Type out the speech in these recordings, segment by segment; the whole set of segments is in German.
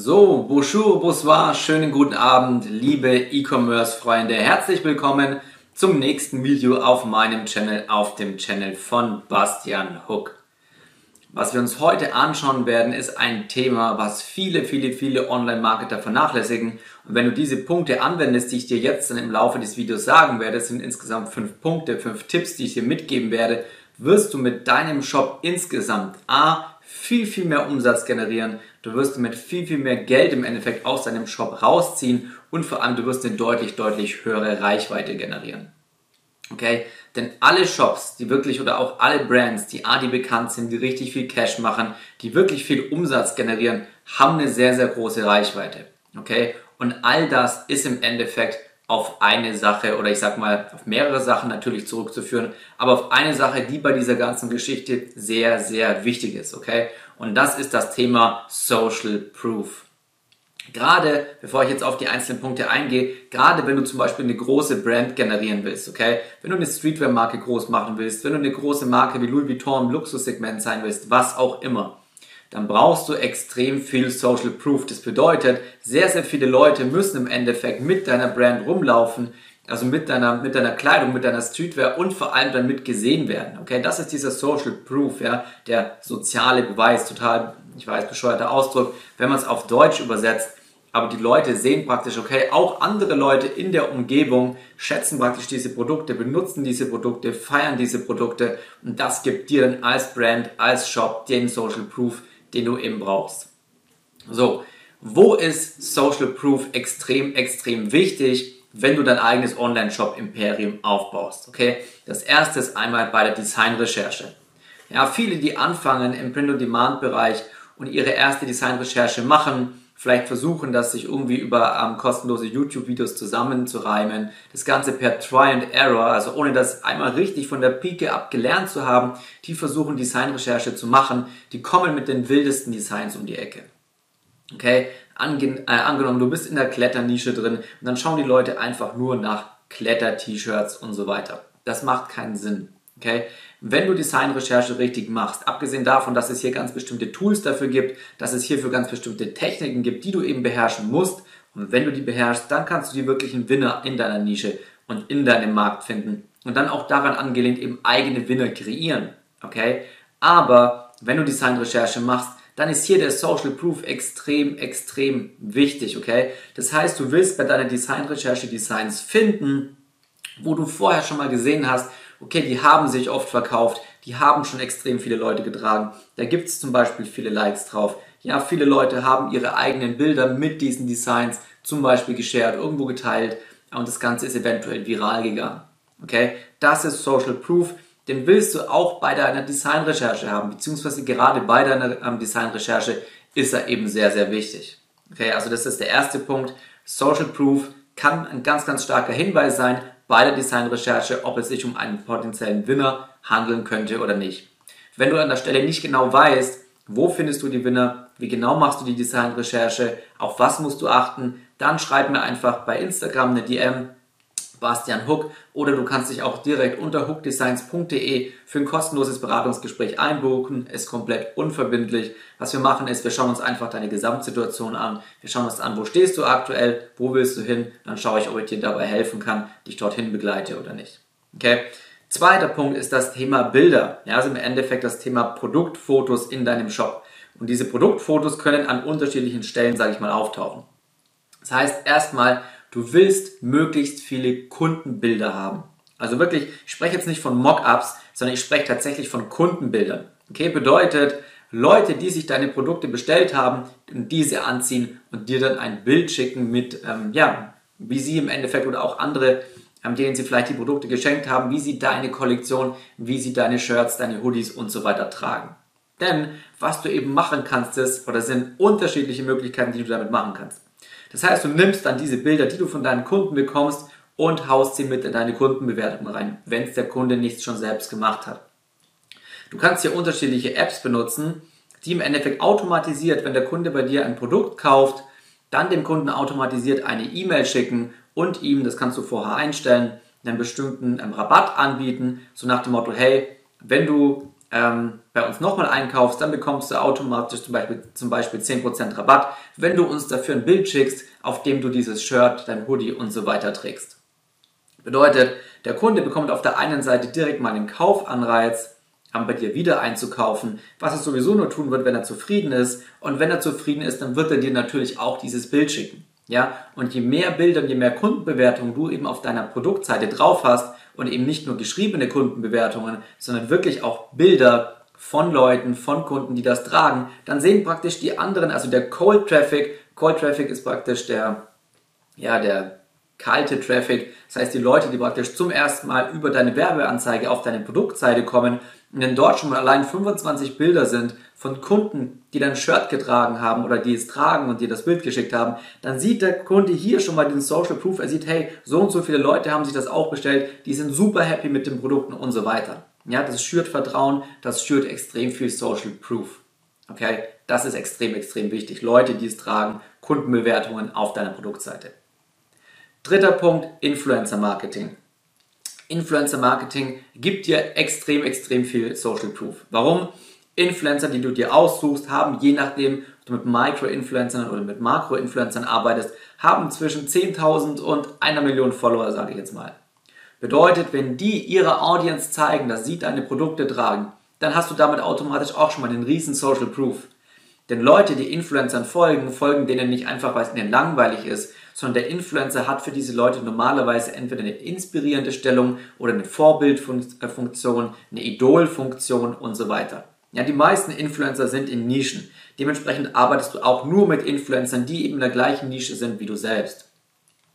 So, bonjour, bonsoir, schönen guten Abend, liebe E-Commerce-Freunde. Herzlich willkommen zum nächsten Video auf meinem Channel, auf dem Channel von Bastian Hook. Was wir uns heute anschauen werden, ist ein Thema, was viele, viele, viele Online-Marketer vernachlässigen. Und wenn du diese Punkte anwendest, die ich dir jetzt dann im Laufe des Videos sagen werde, sind insgesamt fünf Punkte, fünf Tipps, die ich dir mitgeben werde, wirst du mit deinem Shop insgesamt A, viel, viel mehr Umsatz generieren, du wirst mit viel, viel mehr Geld im Endeffekt aus deinem Shop rausziehen und vor allem du wirst eine deutlich, deutlich höhere Reichweite generieren. Okay? Denn alle Shops, die wirklich oder auch alle Brands, die A, die bekannt sind, die richtig viel Cash machen, die wirklich viel Umsatz generieren, haben eine sehr, sehr große Reichweite. Okay? Und all das ist im Endeffekt auf eine Sache oder ich sag mal auf mehrere Sachen natürlich zurückzuführen, aber auf eine Sache, die bei dieser ganzen Geschichte sehr, sehr wichtig ist, okay? Und das ist das Thema Social Proof. Gerade, bevor ich jetzt auf die einzelnen Punkte eingehe, gerade wenn du zum Beispiel eine große Brand generieren willst, okay? Wenn du eine Streetwear-Marke groß machen willst, wenn du eine große Marke wie Louis Vuitton im Luxussegment sein willst, was auch immer, dann brauchst du extrem viel Social Proof. Das bedeutet, sehr, sehr viele Leute müssen im Endeffekt mit deiner Brand rumlaufen, also mit deiner, mit deiner Kleidung, mit deiner Streetwear und vor allem damit gesehen werden. Okay, das ist dieser Social Proof, ja, der soziale Beweis, total, ich weiß, bescheuerter Ausdruck, wenn man es auf Deutsch übersetzt. Aber die Leute sehen praktisch, okay, auch andere Leute in der Umgebung schätzen praktisch diese Produkte, benutzen diese Produkte, feiern diese Produkte und das gibt dir dann als Brand, als Shop den Social Proof, den du eben brauchst. So, wo ist Social Proof extrem, extrem wichtig, wenn du dein eigenes Online-Shop-Imperium aufbaust? Okay, das erste ist einmal bei der Designrecherche. Ja, viele, die anfangen im Print-on-Demand-Bereich und ihre erste Designrecherche machen, vielleicht versuchen, das sich irgendwie über ähm, kostenlose YouTube-Videos zusammenzureimen. Das Ganze per Try and Error, also ohne das einmal richtig von der Pike ab gelernt zu haben. Die versuchen Designrecherche zu machen. Die kommen mit den wildesten Designs um die Ecke. Okay, Ange äh, angenommen, du bist in der Kletternische drin und dann schauen die Leute einfach nur nach Kletter-T-Shirts und so weiter. Das macht keinen Sinn. Okay? Wenn du Designrecherche richtig machst, abgesehen davon, dass es hier ganz bestimmte Tools dafür gibt, dass es hierfür ganz bestimmte Techniken gibt, die du eben beherrschen musst, und wenn du die beherrschst, dann kannst du die wirklichen Winner in deiner Nische und in deinem Markt finden und dann auch daran angelehnt eben eigene Winner kreieren. Okay? Aber wenn du Designrecherche machst, dann ist hier der Social Proof extrem, extrem wichtig, okay? Das heißt, du willst bei deiner Designrecherche Designs finden, wo du vorher schon mal gesehen hast, okay, die haben sich oft verkauft, die haben schon extrem viele Leute getragen. Da gibt es zum Beispiel viele Likes drauf. Ja, viele Leute haben ihre eigenen Bilder mit diesen Designs zum Beispiel geshared, irgendwo geteilt und das Ganze ist eventuell viral gegangen. Okay, das ist Social Proof. Den willst du auch bei deiner Designrecherche haben, beziehungsweise gerade bei deiner ähm, Designrecherche ist er eben sehr, sehr wichtig. Okay, also das ist der erste Punkt. Social Proof kann ein ganz, ganz starker Hinweis sein, bei der Designrecherche, ob es sich um einen potenziellen Winner handeln könnte oder nicht. Wenn du an der Stelle nicht genau weißt, wo findest du die Winner, wie genau machst du die Designrecherche, auf was musst du achten, dann schreib mir einfach bei Instagram eine DM Bastian Hook oder du kannst dich auch direkt unter hookdesigns.de für ein kostenloses Beratungsgespräch einbuchen. Ist komplett unverbindlich. Was wir machen ist, wir schauen uns einfach deine Gesamtsituation an. Wir schauen uns an, wo stehst du aktuell, wo willst du hin. Dann schaue ich, ob ich dir dabei helfen kann, dich dorthin begleite oder nicht. Okay? Zweiter Punkt ist das Thema Bilder. Ja, also im Endeffekt das Thema Produktfotos in deinem Shop. Und diese Produktfotos können an unterschiedlichen Stellen, sage ich mal, auftauchen. Das heißt, erstmal Du willst möglichst viele Kundenbilder haben. Also wirklich, ich spreche jetzt nicht von Mockups, sondern ich spreche tatsächlich von Kundenbildern. Okay, bedeutet, Leute, die sich deine Produkte bestellt haben, diese anziehen und dir dann ein Bild schicken mit, ähm, ja, wie sie im Endeffekt oder auch andere, ähm, denen sie vielleicht die Produkte geschenkt haben, wie sie deine Kollektion, wie sie deine Shirts, deine Hoodies und so weiter tragen. Denn was du eben machen kannst, ist, oder sind unterschiedliche Möglichkeiten, die du damit machen kannst. Das heißt, du nimmst dann diese Bilder, die du von deinen Kunden bekommst und haust sie mit in deine Kundenbewertung rein, wenn es der Kunde nicht schon selbst gemacht hat. Du kannst hier unterschiedliche Apps benutzen, die im Endeffekt automatisiert, wenn der Kunde bei dir ein Produkt kauft, dann dem Kunden automatisiert eine E-Mail schicken und ihm, das kannst du vorher einstellen, einen bestimmten ähm, Rabatt anbieten, so nach dem Motto, hey, wenn du ähm, bei uns nochmal einkaufst, dann bekommst du automatisch zum Beispiel, zum Beispiel 10% Rabatt, wenn du uns dafür ein Bild schickst, auf dem du dieses Shirt, dein Hoodie und so weiter trägst. Bedeutet, der Kunde bekommt auf der einen Seite direkt mal einen Kaufanreiz, bei dir wieder einzukaufen, was er sowieso nur tun wird, wenn er zufrieden ist. Und wenn er zufrieden ist, dann wird er dir natürlich auch dieses Bild schicken. Ja, und je mehr Bilder und je mehr Kundenbewertungen du eben auf deiner Produktseite drauf hast und eben nicht nur geschriebene Kundenbewertungen, sondern wirklich auch Bilder von Leuten, von Kunden, die das tragen, dann sehen praktisch die anderen, also der Cold Traffic, Cold Traffic ist praktisch der, ja, der kalte Traffic, das heißt die Leute, die praktisch zum ersten Mal über deine Werbeanzeige auf deine Produktseite kommen und wenn dort schon mal allein 25 Bilder sind von Kunden, die dein Shirt getragen haben oder die es tragen und dir das Bild geschickt haben, dann sieht der Kunde hier schon mal den Social Proof. Er sieht, hey, so und so viele Leute haben sich das auch bestellt, die sind super happy mit den Produkten und so weiter. Ja, das schürt Vertrauen, das schürt extrem viel Social Proof. Okay, das ist extrem, extrem wichtig. Leute, die es tragen, Kundenbewertungen auf deiner Produktseite. Dritter Punkt, Influencer Marketing. Influencer Marketing gibt dir extrem, extrem viel Social Proof. Warum? Influencer, die du dir aussuchst, haben je nachdem, ob du mit Micro-Influencern oder mit Makro-Influencern arbeitest, haben zwischen 10.000 und einer Million Follower, sage ich jetzt mal. Bedeutet, wenn die ihrer Audience zeigen, dass sie deine Produkte tragen, dann hast du damit automatisch auch schon mal den riesen Social Proof. Denn Leute, die Influencern folgen, folgen denen nicht einfach, weil es ihnen langweilig ist, sondern der Influencer hat für diese Leute normalerweise entweder eine inspirierende Stellung oder eine Vorbildfunktion, eine Idolfunktion und so weiter. Ja, die meisten Influencer sind in Nischen. Dementsprechend arbeitest du auch nur mit Influencern, die eben in der gleichen Nische sind wie du selbst.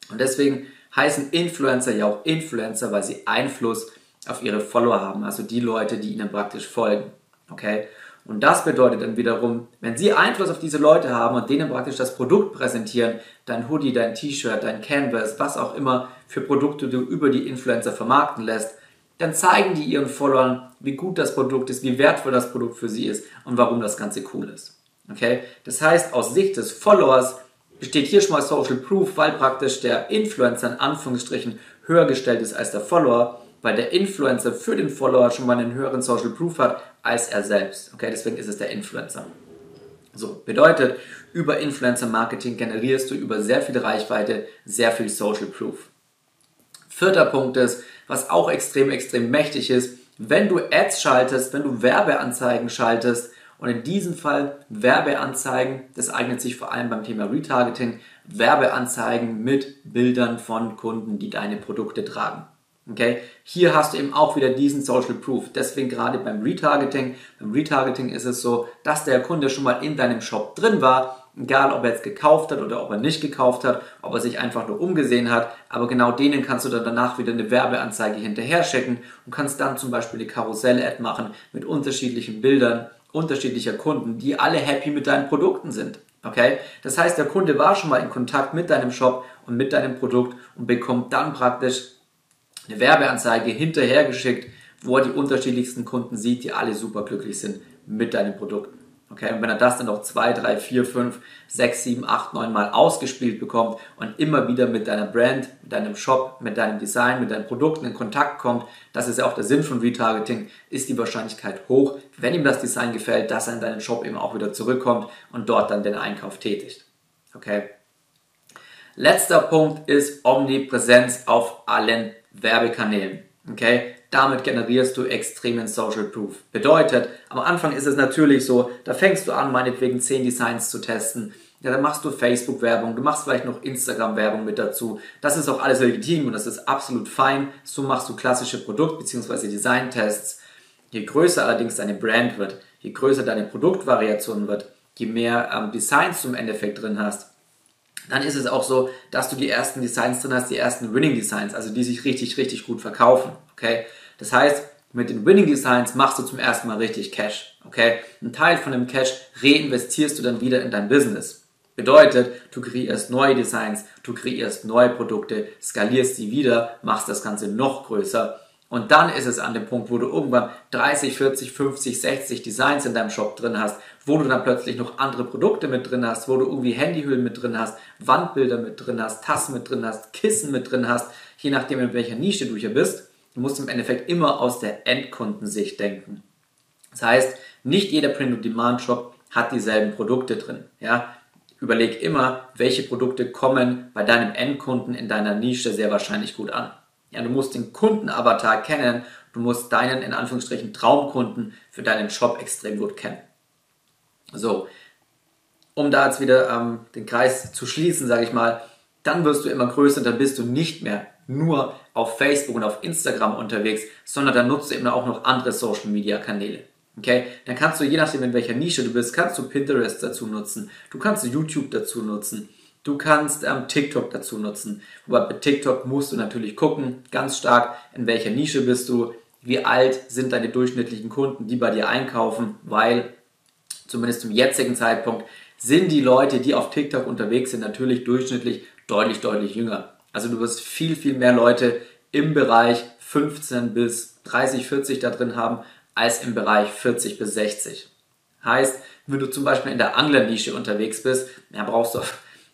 Und deswegen heißen Influencer ja auch Influencer, weil sie Einfluss auf ihre Follower haben, also die Leute, die ihnen praktisch folgen. Okay? Und das bedeutet dann wiederum, wenn Sie Einfluss auf diese Leute haben und denen praktisch das Produkt präsentieren, dein Hoodie, dein T-Shirt, dein Canvas, was auch immer für Produkte du über die Influencer vermarkten lässt, dann zeigen die ihren Followern, wie gut das Produkt ist, wie wertvoll das Produkt für sie ist und warum das Ganze cool ist. Okay? Das heißt, aus Sicht des Followers besteht hier schon mal Social Proof, weil praktisch der Influencer in Anführungsstrichen höher gestellt ist als der Follower, weil der Influencer für den Follower schon mal einen höheren Social Proof hat, als er selbst. Okay, deswegen ist es der Influencer. So, bedeutet, über Influencer Marketing generierst du über sehr viel Reichweite sehr viel Social Proof. Vierter Punkt ist, was auch extrem, extrem mächtig ist, wenn du Ads schaltest, wenn du Werbeanzeigen schaltest, und in diesem Fall Werbeanzeigen, das eignet sich vor allem beim Thema Retargeting, Werbeanzeigen mit Bildern von Kunden, die deine Produkte tragen. Okay, hier hast du eben auch wieder diesen Social Proof. Deswegen gerade beim Retargeting. Beim Retargeting ist es so, dass der Kunde schon mal in deinem Shop drin war, egal ob er jetzt gekauft hat oder ob er nicht gekauft hat, ob er sich einfach nur umgesehen hat. Aber genau denen kannst du dann danach wieder eine Werbeanzeige hinterher schicken und kannst dann zum Beispiel eine Karussell-Ad machen mit unterschiedlichen Bildern unterschiedlicher Kunden, die alle happy mit deinen Produkten sind. Okay? Das heißt, der Kunde war schon mal in Kontakt mit deinem Shop und mit deinem Produkt und bekommt dann praktisch eine Werbeanzeige hinterhergeschickt, wo er die unterschiedlichsten Kunden sieht, die alle super glücklich sind mit deinem Produkt. Okay, und wenn er das dann noch zwei, drei, vier, fünf, sechs, sieben, acht, neun Mal ausgespielt bekommt und immer wieder mit deiner Brand, mit deinem Shop, mit deinem Design, mit deinen Produkten in Kontakt kommt, das ist ja auch der Sinn von Retargeting, ist die Wahrscheinlichkeit hoch, wenn ihm das Design gefällt, dass er in deinen Shop eben auch wieder zurückkommt und dort dann den Einkauf tätigt. Okay. Letzter Punkt ist Omnipräsenz auf allen Werbekanälen. Okay? Damit generierst du extremen Social Proof. Bedeutet, am Anfang ist es natürlich so, da fängst du an, meinetwegen 10 Designs zu testen. Ja, dann machst du Facebook-Werbung, du machst vielleicht noch Instagram-Werbung mit dazu. Das ist auch alles legitim und das ist absolut fein. So machst du klassische Produkt- bzw. Design-Tests. Je größer allerdings deine Brand wird, je größer deine Produktvariation wird, je mehr ähm, Designs du im Endeffekt drin hast, dann ist es auch so, dass du die ersten Designs drin hast, die ersten Winning Designs, also die sich richtig, richtig gut verkaufen. Okay? Das heißt, mit den Winning Designs machst du zum ersten Mal richtig Cash. Okay? Ein Teil von dem Cash reinvestierst du dann wieder in dein Business. Bedeutet, du kreierst neue Designs, du kreierst neue Produkte, skalierst sie wieder, machst das Ganze noch größer und dann ist es an dem Punkt, wo du irgendwann 30, 40, 50, 60 Designs in deinem Shop drin hast, wo du dann plötzlich noch andere Produkte mit drin hast, wo du irgendwie Handyhüllen mit drin hast, Wandbilder mit drin hast, Tassen mit drin hast, Kissen mit drin hast, je nachdem in welcher Nische du hier bist. Du musst im Endeffekt immer aus der Endkundensicht denken. Das heißt, nicht jeder Print-on-Demand-Shop hat dieselben Produkte drin. Ja? Überleg immer, welche Produkte kommen bei deinem Endkunden in deiner Nische sehr wahrscheinlich gut an. Ja, du musst den Kundenavatar kennen, du musst deinen in Anführungsstrichen Traumkunden für deinen Shop extrem gut kennen. So, um da jetzt wieder ähm, den Kreis zu schließen, sage ich mal, dann wirst du immer größer, dann bist du nicht mehr nur auf Facebook und auf Instagram unterwegs, sondern dann nutzt du eben auch noch andere Social Media Kanäle. Okay, dann kannst du je nachdem in welcher Nische du bist, kannst du Pinterest dazu nutzen, du kannst YouTube dazu nutzen, du kannst ähm, TikTok dazu nutzen. Wobei bei TikTok musst du natürlich gucken, ganz stark, in welcher Nische bist du, wie alt sind deine durchschnittlichen Kunden, die bei dir einkaufen, weil zumindest zum jetzigen Zeitpunkt sind die Leute, die auf TikTok unterwegs sind, natürlich durchschnittlich deutlich, deutlich jünger. Also du wirst viel, viel mehr Leute im Bereich 15 bis 30, 40 da drin haben, als im Bereich 40 bis 60. Heißt, wenn du zum Beispiel in der Anglernische unterwegs bist, ja, brauchst du,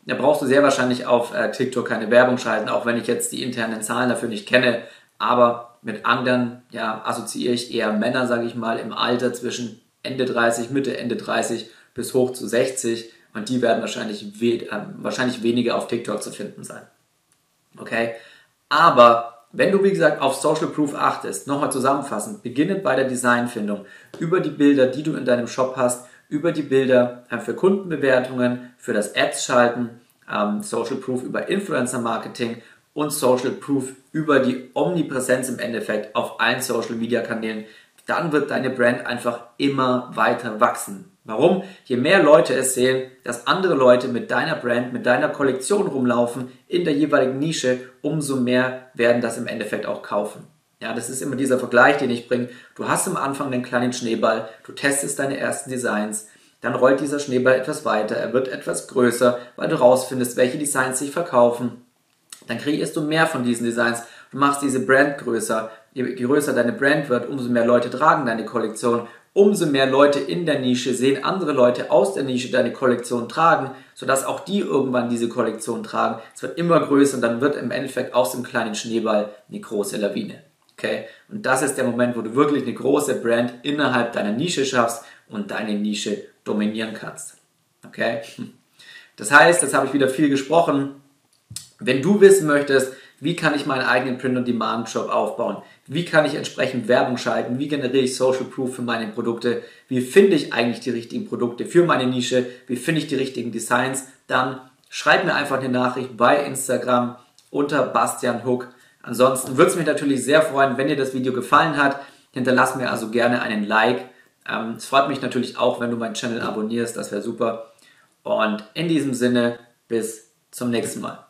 ja, brauchst du sehr wahrscheinlich auf äh, TikTok keine Werbung schalten, auch wenn ich jetzt die internen Zahlen dafür nicht kenne. Aber mit Anglern ja, assoziiere ich eher Männer, sage ich mal, im Alter zwischen Ende 30, Mitte, Ende 30 bis hoch zu 60 und die werden wahrscheinlich, we äh, wahrscheinlich weniger auf TikTok zu finden sein. Okay? Aber wenn du, wie gesagt, auf Social Proof achtest, nochmal zusammenfassend, beginnend bei der Designfindung, über die Bilder, die du in deinem Shop hast, über die Bilder für Kundenbewertungen, für das Ads-Schalten, ähm, Social Proof über Influencer Marketing und Social Proof über die Omnipräsenz im Endeffekt auf allen Social Media Kanälen, dann wird deine Brand einfach immer weiter wachsen. Warum? Je mehr Leute es sehen, dass andere Leute mit deiner Brand, mit deiner Kollektion rumlaufen in der jeweiligen Nische, umso mehr werden das im Endeffekt auch kaufen. Ja, das ist immer dieser Vergleich, den ich bringe. Du hast am Anfang den kleinen Schneeball, du testest deine ersten Designs, dann rollt dieser Schneeball etwas weiter, er wird etwas größer, weil du rausfindest, welche Designs sich verkaufen. Dann kreierst du mehr von diesen Designs, du machst diese Brand größer. Je größer deine Brand wird, umso mehr Leute tragen deine Kollektion umso mehr Leute in der Nische sehen andere Leute aus der Nische deine Kollektion tragen, sodass auch die irgendwann diese Kollektion tragen. Es wird immer größer und dann wird im Endeffekt aus dem kleinen Schneeball eine große Lawine. Okay? Und das ist der Moment, wo du wirklich eine große Brand innerhalb deiner Nische schaffst und deine Nische dominieren kannst. Okay? Das heißt, das habe ich wieder viel gesprochen. Wenn du wissen möchtest, wie kann ich meinen eigenen Print-on-Demand-Shop aufbauen? Wie kann ich entsprechend Werbung schalten? Wie generiere ich Social Proof für meine Produkte? Wie finde ich eigentlich die richtigen Produkte für meine Nische? Wie finde ich die richtigen Designs? Dann schreib mir einfach eine Nachricht bei Instagram unter Bastian Hook. Ansonsten würde es mich natürlich sehr freuen, wenn dir das Video gefallen hat. Hinterlass mir also gerne einen Like. Ähm, es freut mich natürlich auch, wenn du meinen Channel abonnierst. Das wäre super. Und in diesem Sinne, bis zum nächsten Mal.